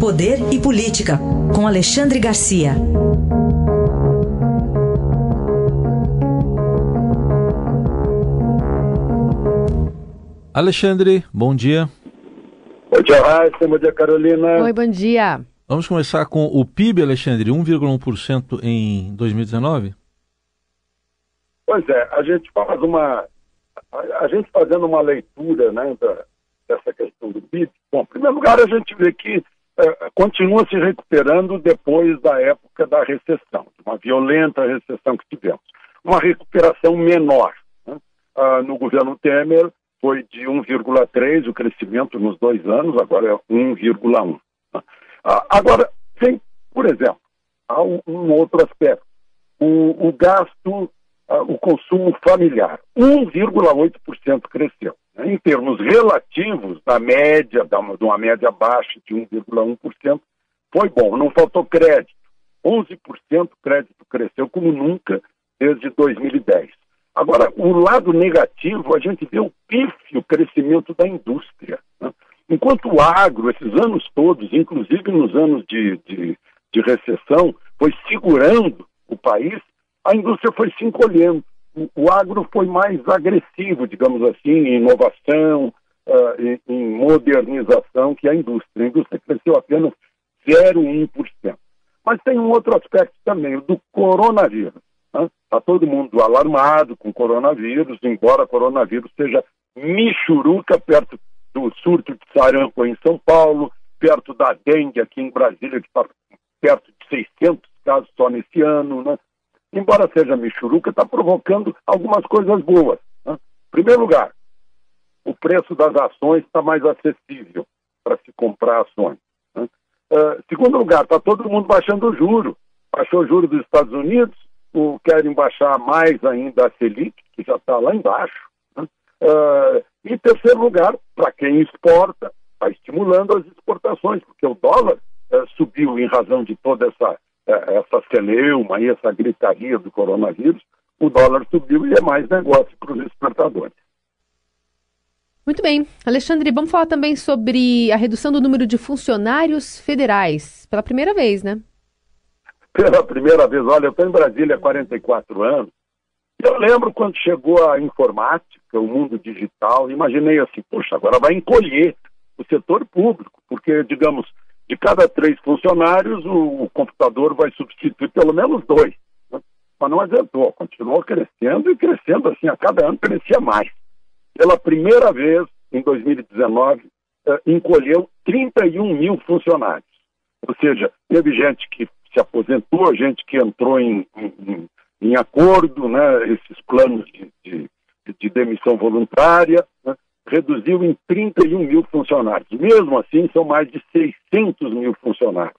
Poder e Política, com Alexandre Garcia. Alexandre, bom dia. Bom dia, Raíssa. Bom dia, Carolina. Oi, bom dia. Vamos começar com o PIB, Alexandre, 1,1% em 2019? Pois é, a gente faz uma. A, a gente fazendo uma leitura né, da, dessa questão do PIB. Bom, em primeiro lugar, a gente vê que continua se recuperando depois da época da recessão, uma violenta recessão que tivemos. Uma recuperação menor. Né? Ah, no governo Temer foi de 1,3 o crescimento nos dois anos, agora é 1,1. Né? Ah, agora, tem, por exemplo, há um, um outro aspecto. O, o gasto, ah, o consumo familiar, 1,8% cresceu. Né? Em termos relativos, da média, de uma média baixa de 1,1%, foi bom, não faltou crédito. 11% crédito cresceu como nunca desde 2010. Agora, o lado negativo, a gente vê o pífio crescimento da indústria. Né? Enquanto o agro, esses anos todos, inclusive nos anos de, de, de recessão, foi segurando o país, a indústria foi se encolhendo o agro foi mais agressivo, digamos assim, em inovação, uh, em, em, modernização que a indústria. A indústria cresceu apenas 0,1%. Mas tem um outro aspecto também, o do coronavírus. Está né? todo mundo alarmado com o coronavírus, embora o coronavírus seja michuruca perto do surto de sarampo em São Paulo, perto da dengue aqui em Brasília, que está perto de 600 casos só nesse ano, né? Embora seja michuruca, está provocando algumas coisas boas. Né? Em primeiro lugar, o preço das ações está mais acessível para se comprar ações. Né? Uh, segundo lugar, está todo mundo baixando o juro. Baixou o juro dos Estados Unidos, o, querem baixar mais ainda a Selic, que já está lá embaixo. Né? Uh, e terceiro lugar, para quem exporta, está estimulando as exportações, porque o dólar uh, subiu em razão de toda essa essa celeuma e essa gritaria do coronavírus, o dólar subiu e é mais negócio para os exportadores. Muito bem. Alexandre, vamos falar também sobre a redução do número de funcionários federais, pela primeira vez, né? Pela primeira vez. Olha, eu estou em Brasília há 44 anos. Eu lembro quando chegou a informática, o mundo digital, imaginei assim, poxa, agora vai encolher o setor público, porque, digamos, de cada três funcionários, o, o computador vai substituir pelo menos dois. Né? Mas não adiantou, continuou crescendo e crescendo assim, a cada ano crescia mais. Pela primeira vez, em 2019, eh, encolheu 31 mil funcionários. Ou seja, teve gente que se aposentou, gente que entrou em, em, em acordo, né, esses planos de, de, de demissão voluntária, reduziu em 31 mil funcionários. Mesmo assim, são mais de 600 mil funcionários.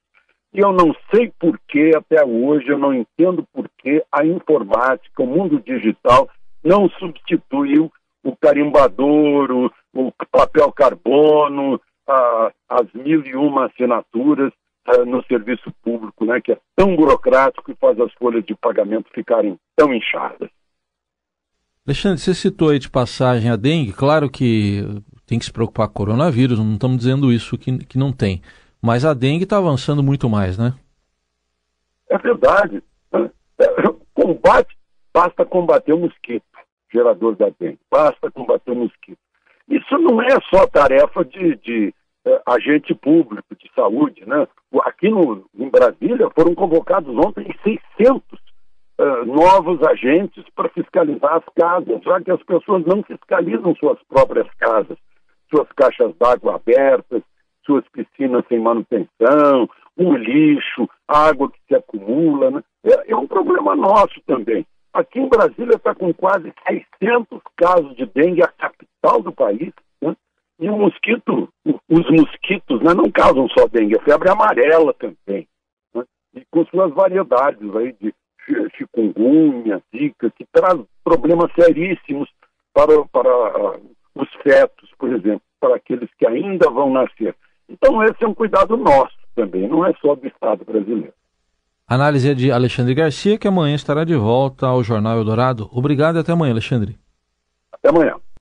E eu não sei por que, até hoje, eu não entendo por que a informática, o mundo digital, não substituiu o carimbador, o, o papel carbono, a, as mil e uma assinaturas a, no serviço público, né, que é tão burocrático e faz as folhas de pagamento ficarem tão inchadas. Alexandre, você citou aí de passagem a dengue, claro que tem que se preocupar com o coronavírus, não estamos dizendo isso que, que não tem. Mas a dengue está avançando muito mais, né? É verdade. Combate, basta combater o mosquito, gerador da dengue. Basta combater o mosquito. Isso não é só tarefa de, de é, agente público de saúde, né? Aqui no, em Brasília foram convocados ontem 600 uh, novos agentes para fiscalizar as casas, já que as pessoas não fiscalizam suas próprias casas, suas caixas d'água abertas, suas piscinas sem manutenção, o lixo, a água que se acumula. Né? É, é um problema nosso também. Aqui em Brasília está com quase 600 casos de dengue, a capital do país. Né? E o mosquito, os mosquitos né, não causam só dengue, a febre amarela também. Né? E com suas variedades aí de chikungunya, zika, que traz problemas seríssimos para, para uh, os fetos, por exemplo, para aqueles que ainda vão nascer. Então, esse é um cuidado nosso também, não é só do Estado brasileiro. Análise é de Alexandre Garcia, que amanhã estará de volta ao Jornal Eldorado. Obrigado e até amanhã, Alexandre. Até amanhã.